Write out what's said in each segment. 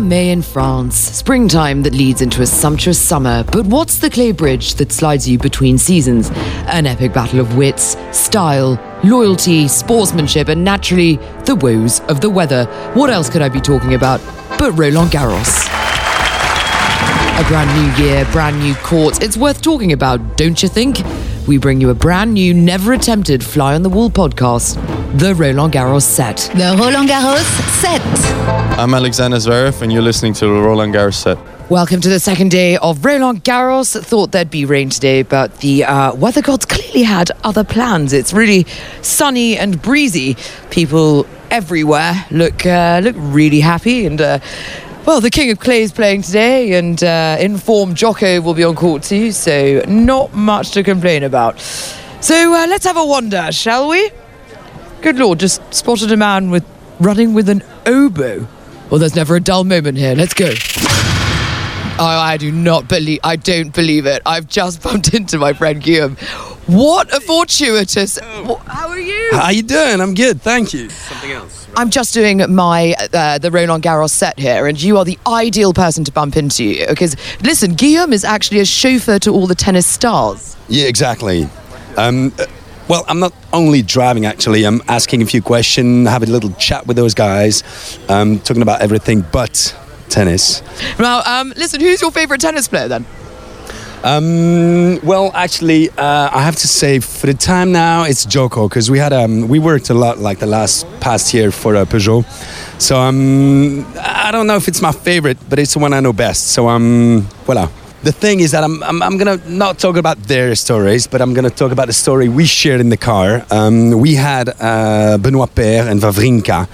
May in France, springtime that leads into a sumptuous summer. But what's the clay bridge that slides you between seasons? An epic battle of wits, style, loyalty, sportsmanship, and naturally, the woes of the weather. What else could I be talking about but Roland Garros? A brand new year, brand new courts. It's worth talking about, don't you think? We bring you a brand new, never attempted fly on the wall podcast, the Roland Garros set. The Roland Garros set. I'm Alexander Zverev, and you're listening to the Roland Garros set. Welcome to the second day of Roland Garros. Thought there'd be rain today, but the uh, weather gods clearly had other plans. It's really sunny and breezy. People everywhere look uh, look really happy and. Uh, well, the King of Clay is playing today, and uh, informed Joko will be on court too, so not much to complain about. So uh, let's have a wander, shall we? Good lord, just spotted a man with running with an oboe. Well, there's never a dull moment here. Let's go. Oh, I do not believe. I don't believe it. I've just bumped into my friend Guillaume. What a fortuitous. Wh- How are you? How are you doing? I'm good, thank you. Something else. Right? I'm just doing my uh, the Roland Garros set here, and you are the ideal person to bump into. Because listen, Guillaume is actually a chauffeur to all the tennis stars. Yeah, exactly. Um, uh, well, I'm not only driving. Actually, I'm asking a few questions, having a little chat with those guys, um, talking about everything but tennis. Now, um, listen, who's your favourite tennis player then? Um, well, actually, uh, I have to say, for the time now, it's Joko because we had um, we worked a lot like the last past year for uh, Peugeot. So um, I don't know if it's my favorite, but it's the one I know best. So um, voila. The thing is that I'm, I'm, I'm gonna not talk about their stories, but I'm gonna talk about the story we shared in the car. Um, we had uh, Benoit Paire and Wawrinka.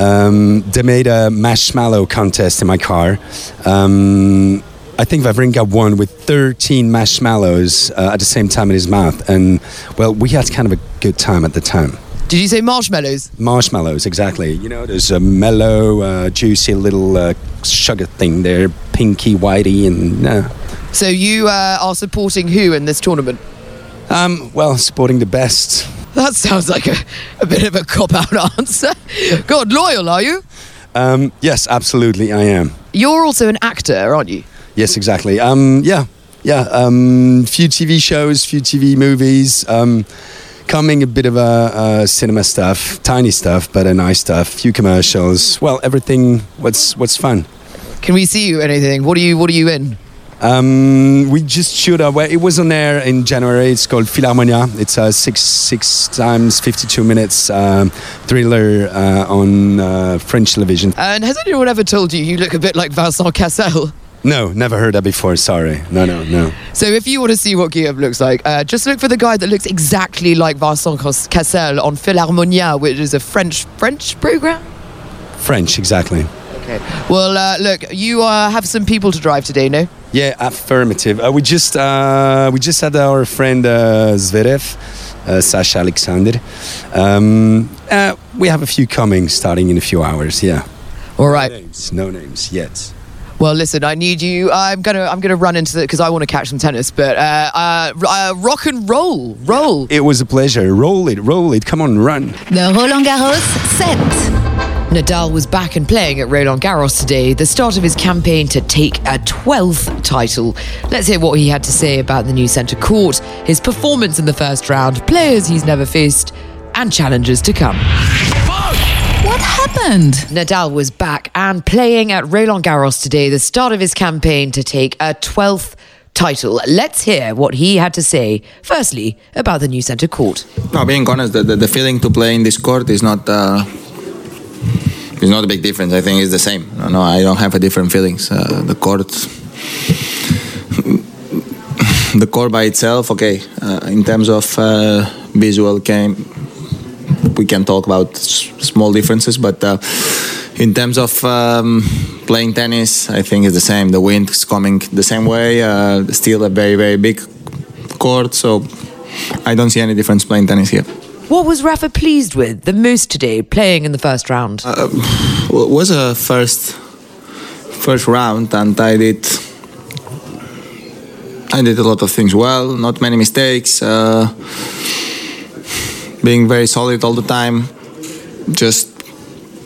Um, they made a marshmallow contest in my car. Um, I think Wawrinka won with 13 marshmallows uh, at the same time in his mouth, and well, we had kind of a good time at the time. Did you say marshmallows? Marshmallows, exactly. You know, there's a mellow, uh, juicy little uh, sugar thing there, pinky, whitey, and uh, So you uh, are supporting who in this tournament? um, well, supporting the best. That sounds like a, a bit of a cop out answer. God, loyal, are you? Um, yes, absolutely, I am. You're also an actor, aren't you? Yes, exactly. Um, yeah, yeah. Um, few TV shows, few TV movies. Um, coming a bit of a, cinema stuff, tiny stuff, but a nice stuff. Few commercials. Well, everything. What's what's fun. Can we see you in anything? What are you What are you in? Um, we just shoot a. Well, it was on air in January. It's called Philharmonia. It's a six six times fifty two minutes um, thriller uh, on uh, French television. And has anyone ever told you you look a bit like Vincent Cassel? No, never heard that before. Sorry. No, no, no. So if you want to see what Guillaume looks like, uh, just look for the guy that looks exactly like Vincent Cassel on Philharmonia, which is a French French program. French, exactly. Okay. Well, uh, look, you uh, have some people to drive today, no? Yeah, affirmative. Uh, we just uh, we just had our friend uh, Zverev, uh, Sasha Alexander. Um, uh, we have a few coming, starting in a few hours. Yeah. All right. Names, no names yet. Well, listen, I need you. I'm gonna I'm gonna run into it because I want to catch some tennis, but uh, uh, uh, rock and roll, roll. It was a pleasure. Roll it, roll it. Come on, run. The Roland Garros set. Nadal was back and playing at Roland Garros today, the start of his campaign to take a 12th title. Let's hear what he had to say about the new centre court, his performance in the first round, players he's never faced, and challenges to come. What happened? Nadal was back and playing at Roland Garros today, the start of his campaign to take a 12th title. Let's hear what he had to say, firstly, about the new centre court. No, being honest, the, the, the feeling to play in this court is not uh, is not a big difference. I think it's the same. No, no I don't have a different feelings. Uh, the court, the court by itself, okay. Uh, in terms of uh, visual game, we can talk about small differences, but. Uh, in terms of um, playing tennis, I think it's the same. The wind is coming the same way. Uh, still a very, very big court, so I don't see any difference playing tennis here. What was Rafa pleased with the most today, playing in the first round? Uh, Well, it was a first first round, and I did I did a lot of things well, not many mistakes, uh, being very solid all the time, just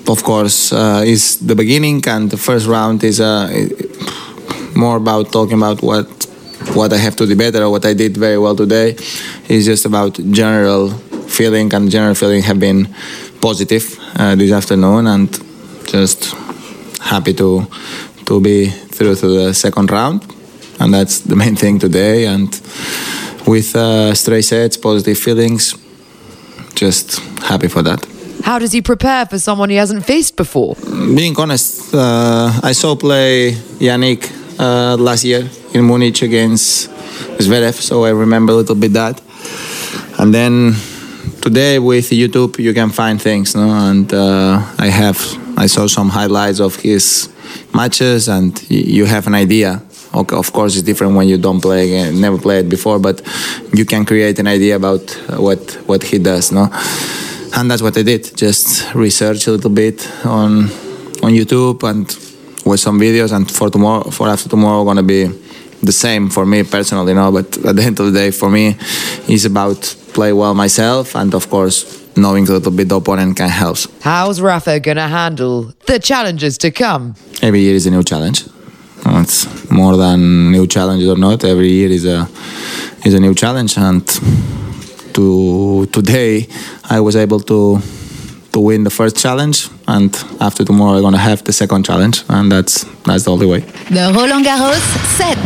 of course, uh, is the beginning, and the first round is uh, more about talking about what what I have to do better or what I did very well today. It's just about general feeling, and general feeling have been positive uh, this afternoon, and just happy to to be through to the second round, and that's the main thing today. And with uh, straight sets, positive feelings, just happy for that. How does he prepare for someone he hasn't faced before? Being honest, uh, I saw play Yannick uh, last year in Munich against Zverev, so I remember a little bit that. And then today with YouTube, you can find things, no? And uh, I have, I saw some highlights of his matches, and y- you have an idea. Okay, of course, it's different when you don't play again, never played before, but you can create an idea about uh, what what he does, no? and that's what I did. Just research a little bit on on YouTube and with some videos. And for tomorrow, for after tomorrow, gonna be the same for me personally, you know. But at the end of the day, for me, it's about play well myself, and of course, knowing a little bit the opponent can help. How's Rafa going to handle the challenges to come? Every year is a new challenge. It's more than new challenges or not. Every year is a is a new challenge, and to today I was able to to win the first challenge, and after tomorrow I'm gonna have the second challenge, and that's that's the only way. The Roland Garros set.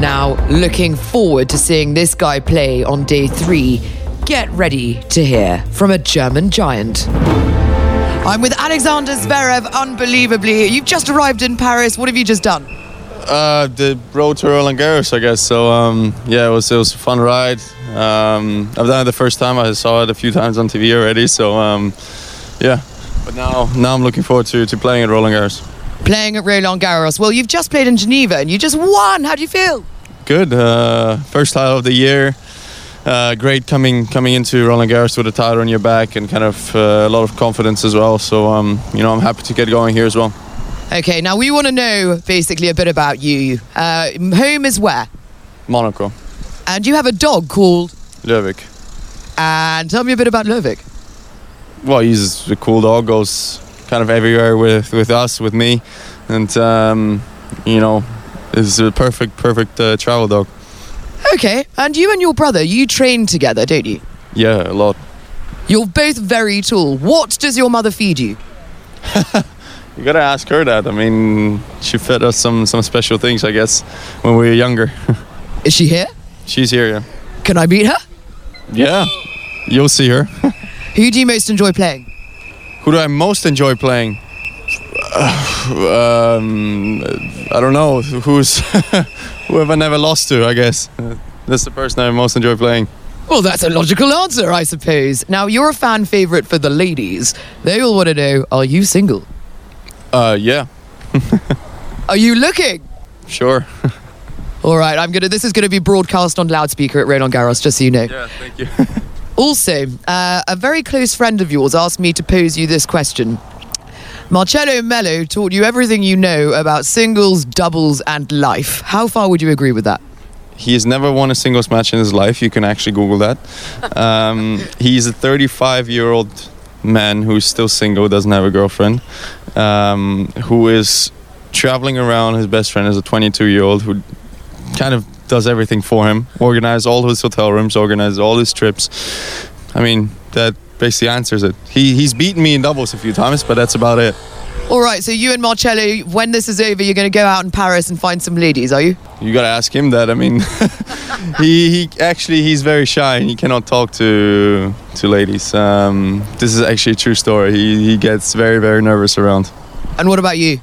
Now, looking forward to seeing this guy play on day three. Get ready to hear from a German giant. I'm with Alexander Zverev. Unbelievably, you've just arrived in Paris. What have you just done? Uh, the road to Roland Garros, I guess. So um, yeah, it was it was a fun ride. Um, I've done it the first time. I saw it a few times on TV already. So um, yeah, but now now I'm looking forward to, to playing at Roland Garros. Playing at Roland Garros. Well, you've just played in Geneva and you just won. How do you feel? Good. Uh, first title of the year. Uh, great coming coming into Roland Garros with a title on your back and kind of uh, a lot of confidence as well. So um, you know I'm happy to get going here as well. Okay, now we want to know basically a bit about you. Uh, home is where? Monaco, And you have a dog called. Lövik. And tell me a bit about Lövik. well, he's a cool dog. Goes kind of everywhere with with us, with me, and um, you know, is a perfect perfect uh, travel dog. Okay, and you and your brother, you train together, don't you? Yeah, a lot. You're both very tall. What does your mother feed you? You gotta ask her that. I mean, she fed us some some special things, I guess, when we were younger. Is she here? She's here, yeah. Can I meet her? Yeah, you'll see her. Who do you most enjoy playing? Who do I most enjoy playing? um, I don't know. Who's who have I never lost to? I guess that's the person I most enjoy playing. Well, that's a logical answer, I suppose. Now, you're a fan favorite for the ladies. They all want to know are you single? Uh, yeah, Are you looking? sure. All right, I'm gonna. This is gonna be broadcast on loudspeaker at Roland Garros, just so you know. yeah, thank you. Also, uh, a very close friend of yours asked me to pose you this question. Marcelo Melo taught you everything you know about singles, doubles, and life. How far would you agree with that? He has never won a singles match in his life. You can actually Google that. Um, he's a 35 year old man who's still single, doesn't have a girlfriend, um, who is traveling around. His best friend is a 22 year old who kind of does everything for him, organizes all his hotel rooms, organizes all his trips. I mean, that basically answers it. He, he's beaten me in doubles a few times, but that's about it. All right, so you and Marcelo, when this is over, you're going to go out in Paris and find some ladies, are you? You gotta ask him that. I mean, he he actually he's very shy and he cannot talk to to ladies. Um, this is actually a true story. He he gets very very nervous around And what about you?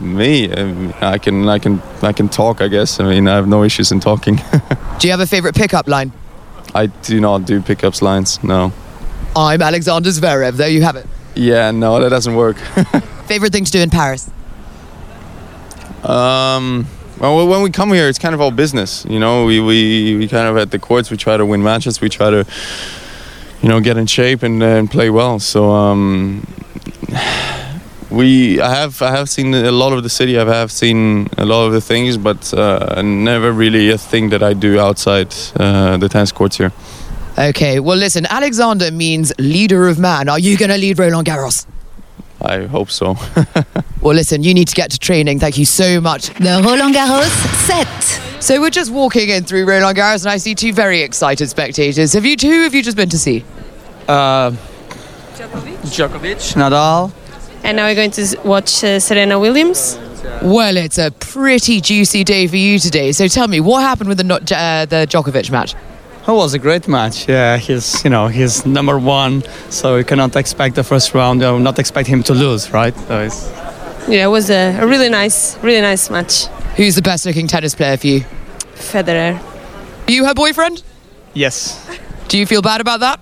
me. I can I can I can talk. I guess. I mean, I have no issues in talking. Do you have a favorite pickup line? I do not do pickups lines. No. I'm Alexander Zverev. There you have it. Yeah, no, that doesn't work. Favorite thing to do in Paris? Um, well, when we come here, it's kind of all business. You know, we, we, we kind of at the courts, we try to win matches. We try to, you know, get in shape and, uh, and play well. So um, we, I have I have seen a lot of the city. I have seen a lot of the things, but uh, never really a thing that I do outside uh, the tennis courts here. Okay, well, listen, Alexander means leader of man. Are you going to lead Roland Garros? I hope so. Well, listen, you need to get to training. Thank you so much. The Roland Garros set. So we're just walking in through Roland Garros, and I see two very excited spectators. Have you two? Have you just been to see? Uh, Djokovic, Djokovic Nadal. And now we're going to watch uh, Serena Williams. Well, it's a pretty juicy day for you today. So tell me, what happened with the not- uh, the Djokovic match? It was a great match. Yeah, he's you know he's number one, so you cannot expect the first round. Or not expect him to lose, right? So it's, Yeah, it was a, a really nice, really nice match. Who's the best looking tennis player for you? Federer. Are you her boyfriend? yes. Do you feel bad about that?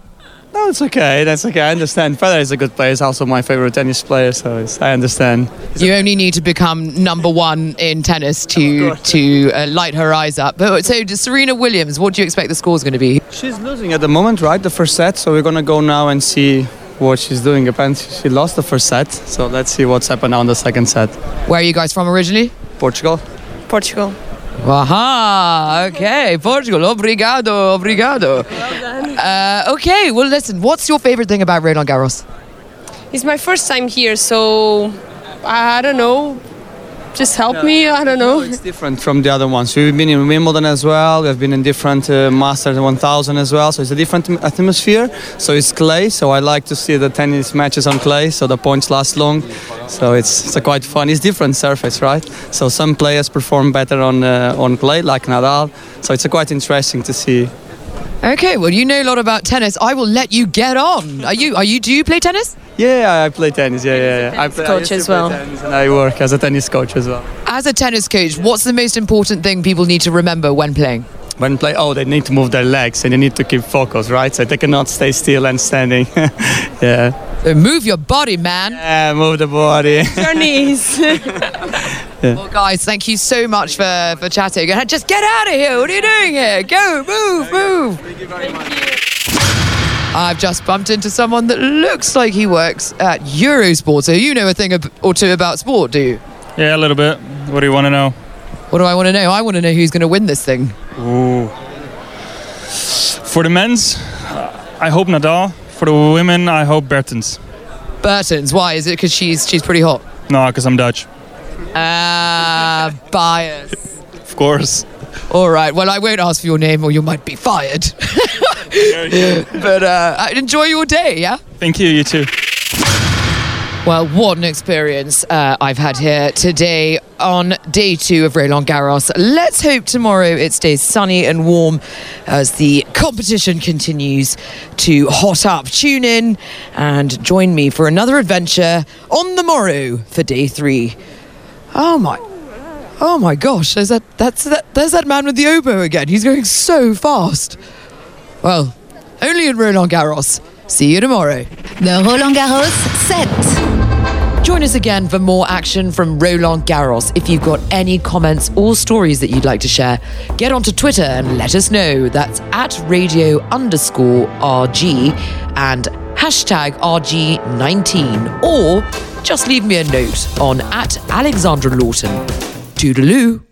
No, it's okay. That's okay. I understand. Federer is a good player. He's also my favorite tennis player, so it's, I understand. You only need to become number one in tennis to to uh, light her eyes up. But so Serena Williams, what do you expect the score's going to be? She's losing at the moment, right? The first set. So we're gonna go now and see what she's doing. Apparently, she lost the first set. So let's see what's happened now in the second set. Where are you guys from originally? Portugal. Portugal. Aha, okay, Portugal. Obrigado, obrigado. Uh, okay, well, listen, what's your favorite thing about Roland Garros? It's my first time here, so I don't know. Just help me. I don't know. It's different from the other ones. We've been in Wimbledon as well. We've been in different uh, Masters 1000 as well. So it's a different atmosphere. So it's clay. So I like to see the tennis matches on clay. So the points last long. So it's, it's a quite fun. It's different surface, right? So some players perform better on uh, on clay, like Nadal. So it's a quite interesting to see. Okay, well, you know a lot about tennis. I will let you get on. Are you? Are you? Do you play tennis? Yeah, I play tennis. Yeah, yeah, yeah. I play, I coach used to as well. and I work as a tennis coach as well. As a tennis coach, what's the most important thing people need to remember when playing? When play, oh, they need to move their legs and they need to keep focus, right? So they cannot stay still and standing. yeah. So move your body, man. Yeah, move the body. Your knees. Well, guys, thank you so much for, for chatting. And Just get out of here. What are you doing here? Go, move, move. Thank you very much. I've just bumped into someone that looks like he works at Eurosport. So you know a thing or two about sport, do you? Yeah, a little bit. What do you want to know? What do I want to know? I want to know who's going to win this thing. Ooh. For the men's, I hope Nadal. For the women, I hope Bertens. Burton's. Why? Is it because she's she's pretty hot? No, because I'm Dutch. Ah, bias. Of course. All right. Well, I won't ask for your name, or you might be fired. but uh, enjoy your day. Yeah. Thank you, you too. Well, what an experience uh, I've had here today on day two of Roland Garros. Let's hope tomorrow it stays sunny and warm as the competition continues to hot up. Tune in and join me for another adventure on the morrow for day three. Oh my. Oh my gosh, there's that that's that there's that man with the oboe again. He's going so fast. Well, only in Roland Garros. See you tomorrow. The Roland Garros set. Join us again for more action from Roland Garros. If you've got any comments or stories that you'd like to share, get onto Twitter and let us know. That's at radio underscore RG and hashtag RG19. Or just leave me a note on at Alexandra Lawton. Toodaloo.